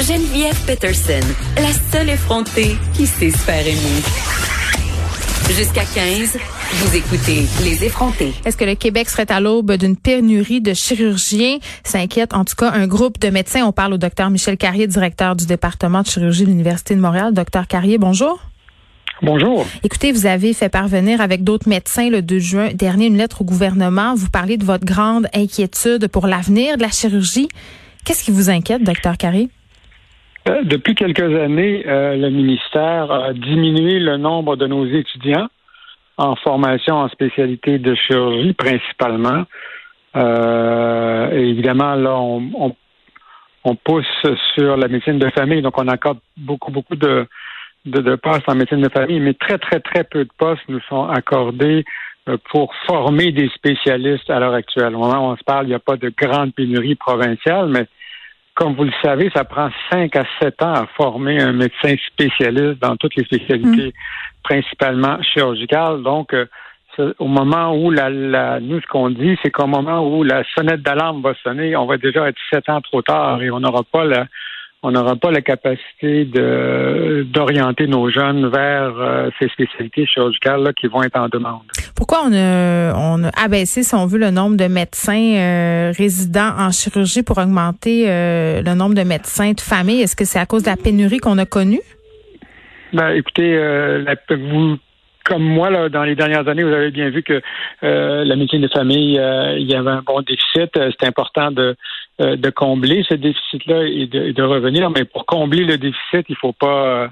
Geneviève Peterson, la seule effrontée qui sait se faire aimer. Jusqu'à 15, vous écoutez Les effrontés. Est-ce que le Québec serait à l'aube d'une pénurie de chirurgiens? S'inquiète en tout cas un groupe de médecins. On parle au docteur Michel Carrier, directeur du département de chirurgie de l'Université de Montréal. Docteur Carrier, bonjour. Bonjour. Écoutez, vous avez fait parvenir avec d'autres médecins le 2 juin dernier une lettre au gouvernement. Vous parlez de votre grande inquiétude pour l'avenir de la chirurgie. Qu'est-ce qui vous inquiète, docteur Carrier? Euh, depuis quelques années, euh, le ministère a diminué le nombre de nos étudiants en formation en spécialité de chirurgie principalement. Euh, évidemment, là, on, on, pousse sur la médecine de famille, donc on accorde beaucoup, beaucoup de, de, de, postes en médecine de famille, mais très, très, très peu de postes nous sont accordés pour former des spécialistes à l'heure actuelle. Au moment où on se parle, il n'y a pas de grande pénurie provinciale, mais comme vous le savez, ça prend cinq à sept ans à former un médecin spécialiste dans toutes les spécialités, mm. principalement chirurgicales. Donc, euh, au moment où la, la nous, ce qu'on dit, c'est qu'au moment où la sonnette d'alarme va sonner, on va déjà être sept ans trop tard et on n'aura pas la, on n'aura pas la capacité de d'orienter nos jeunes vers euh, ces spécialités chirurgicales là, qui vont être en demande. Pourquoi on a, on a abaissé, si on veut, le nombre de médecins euh, résidents en chirurgie pour augmenter euh, le nombre de médecins de famille? Est-ce que c'est à cause de la pénurie qu'on a connue? Ben, écoutez, vous comme moi, là, dans les dernières années, vous avez bien vu que euh, la médecine de famille, euh, il y avait un bon déficit. Euh, c'est important de, de combler ce déficit-là et de, revenir. Mais pour combler le déficit, il faut pas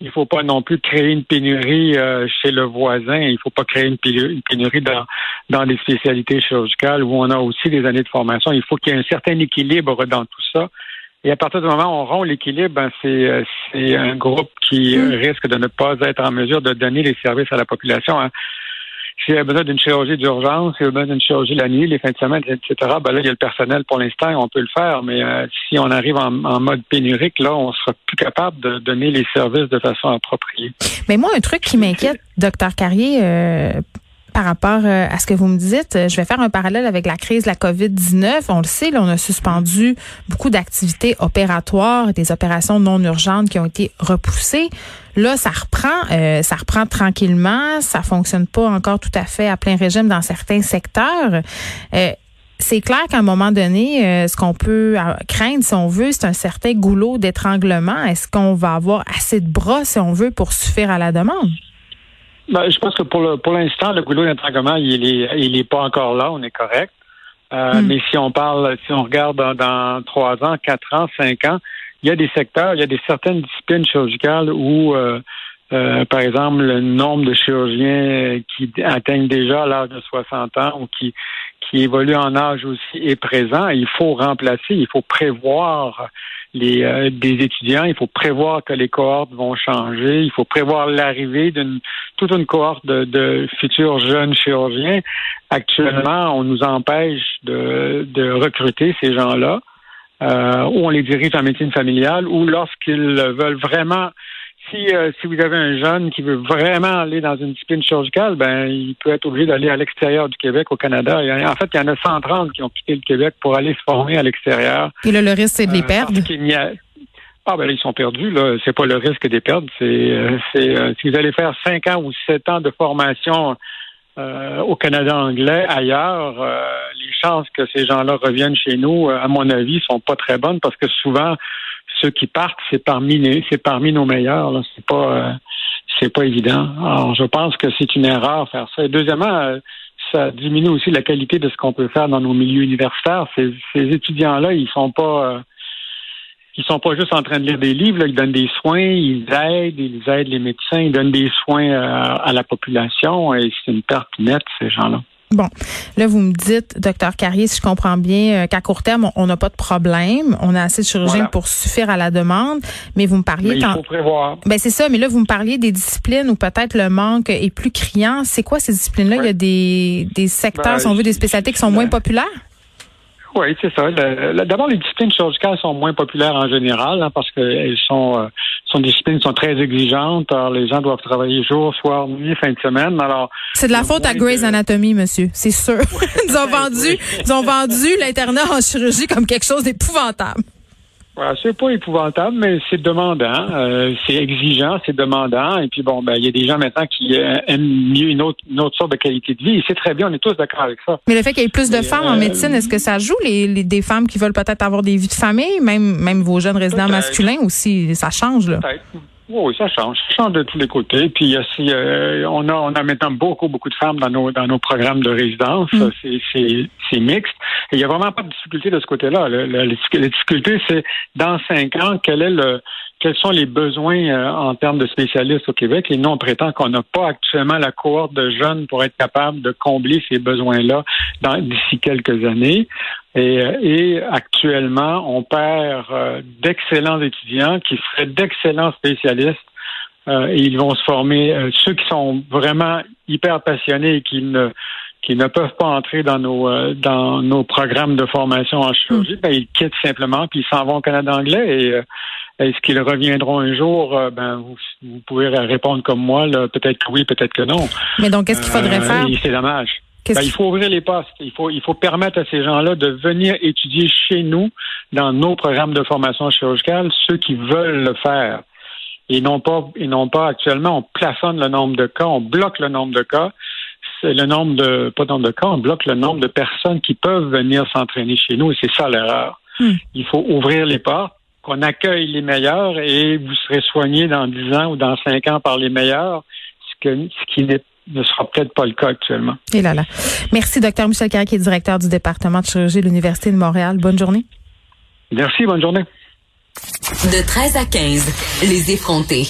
il faut pas non plus créer une pénurie chez le voisin. Il faut pas créer une pénurie dans, dans les spécialités chirurgicales où on a aussi des années de formation. Il faut qu'il y ait un certain équilibre dans tout ça. Et à partir du moment où on rompt l'équilibre, ben c'est, c'est un groupe qui mm. risque de ne pas être en mesure de donner les services à la population. Hein. S'il y a besoin d'une chirurgie d'urgence, s'il y a besoin d'une chirurgie la nuit, les fins de semaine, etc., ben là, il y a le personnel pour l'instant, on peut le faire, mais euh, si on arrive en, mode pénurique, là, on sera plus capable de donner les services de façon appropriée. Mais moi, un truc qui m'inquiète, docteur Carrier, euh, par rapport euh, à ce que vous me dites. Euh, je vais faire un parallèle avec la crise de la COVID-19. On le sait, là, on a suspendu beaucoup d'activités opératoires, des opérations non urgentes qui ont été repoussées. Là, ça reprend, euh, ça reprend tranquillement. Ça fonctionne pas encore tout à fait à plein régime dans certains secteurs. c'est clair qu'à un moment donné, ce qu'on peut craindre, si on veut, c'est un certain goulot d'étranglement. Est-ce qu'on va avoir assez de bras, si on veut, pour suffire à la demande? Ben, je pense que pour le, pour l'instant, le goulot d'intragement, il est, il est pas encore là. On est correct. Euh, hmm. Mais si on parle, si on regarde dans, trois ans, quatre ans, cinq ans, il y a des secteurs, il y a des certaines disciplines chirurgicales où, euh, euh, par exemple, le nombre de chirurgiens qui atteignent déjà l'âge de 60 ans ou qui, qui évoluent en âge aussi est présent. Il faut remplacer, il faut prévoir les, euh, des étudiants. Il faut prévoir que les cohortes vont changer. Il faut prévoir l'arrivée d'une toute une cohorte de, futurs jeunes chirurgiens. Actuellement, on nous empêche de, de recruter ces gens-là, euh, ou on les dirige en médecine familiale, ou lorsqu'ils veulent vraiment si, euh, si vous avez un jeune qui veut vraiment aller dans une discipline chirurgicale, ben il peut être obligé d'aller à l'extérieur du Québec, au Canada. en fait, il y en a 130 qui ont quitté le Québec pour aller se former à l'extérieur. Et là, le risque, c'est de les euh, perdre? Ah ben ils sont perdus, là. C'est pas le risque de les perdre. C'est, euh, c'est si vous allez faire cinq ans ou sept ans de formation au Canada anglais, ailleurs, les chances que ces gens-là reviennent chez nous, à mon avis, sont pas très bonnes parce que souvent, ceux qui partent, c'est parmi nos meilleurs. Là. C'est pas euh, pas évident. Alors, je pense que c'est une erreur faire ça. Et deuxièmement, euh, ça diminue aussi la qualité de ce qu'on peut faire dans nos milieux universitaires. Ces, étudiants-là, ils sont pas euh, ils sont pas juste en train de lire des livres, ils donnent des soins, ils aident, ils aident les médecins, ils donnent des soins à la population et c'est une perte nette, ces gens-là. Bon, là, vous me dites, docteur Carrier, si je comprends bien, euh, qu'à court terme, on n'a pas de problème. On a assez de chirurgiens pour suffire à la demande. Mais vous me parliez... Mais il faut prévoir. Ben, c'est ça. Mais là, vous me parliez des disciplines où peut-être le manque est plus criant. C'est quoi ces disciplines-là? Il y a des, des secteurs, ben, si on veut, des spécialités qui sont moins populaires? Oui, c'est ça. D'abord, les disciplines chirurgicales sont moins populaires en général hein, parce qu'elles sont, euh, sont des disciplines qui sont très exigeantes. Alors, les gens doivent travailler jour, soir, nuit, fin de semaine. Alors, c'est de la faute à Grey's Anatomy, monsieur. C'est sûr. ils ont vendu, ils ont vendu l'internat en chirurgie comme quelque chose d'épouvantable. Voilà, c'est pas épouvantable, mais c'est demandant, euh, c'est exigeant, c'est demandant. Et puis bon, ben il y a des gens maintenant qui euh, aiment mieux une autre, une autre sorte de qualité de vie. Et c'est très bien, on est tous d'accord avec ça. Mais le fait qu'il y ait plus de femmes en euh, médecine, est-ce que ça joue les, les, des femmes qui veulent peut-être avoir des vies de famille, même même vos jeunes résidents masculins aussi, ça change là? Oui, ça change. Ça change de tous les côtés. Puis aussi, euh, on a on a maintenant beaucoup, beaucoup de femmes dans nos dans nos programmes de résidence. Mm. C'est mixte. Et il n'y a vraiment pas de difficulté de ce côté-là. La, difficulté, c'est dans cinq ans, quel est le quels sont les besoins euh, en termes de spécialistes au Québec. Et nous, on prétend qu'on n'a pas actuellement la cohorte de jeunes pour être capable de combler ces besoins-là d'ici quelques années. Et, euh, et, actuellement, on perd euh, d'excellents étudiants qui seraient d'excellents spécialistes. et ils vont se former, ceux qui sont vraiment hyper passionnés et qui ne qui ne peuvent pas entrer dans nos dans nos programmes de formation en chirurgie, hmm. ben, ils quittent simplement puis ils s'en vont au Canada anglais et est-ce qu'ils reviendront un jour? Euh, ben, vous, pouvez répondre comme moi, peut-être que oui, peut-être que non. Mais donc, qu'est-ce qu'il faudrait euh, faire? C'est dommage. Ben, il faut ouvrir les postes. Il faut, il faut permettre à ces gens-là de venir étudier chez nous, dans nos programmes de formation chirurgicale, ceux qui veulent le faire. Et non pas, et non pas actuellement, on plafonne le nombre de cas, on bloque le nombre de cas. C'est le nombre de, pas le nombre de cas, on bloque le nombre de personnes qui peuvent venir s'entraîner chez nous et c'est ça l'erreur. Hmm. Il faut ouvrir les portes qu'on accueille les meilleurs et vous serez soigné dans 10 ans ou dans 5 ans par les meilleurs, ce, qui ne sera peut-être pas le cas actuellement. Et là là. Merci, docteur Michel Carré, qui est directeur du département de chirurgie de l'Université de Montréal. Bonne journée. Merci, bonne journée. De 13 à 15, les effrontés.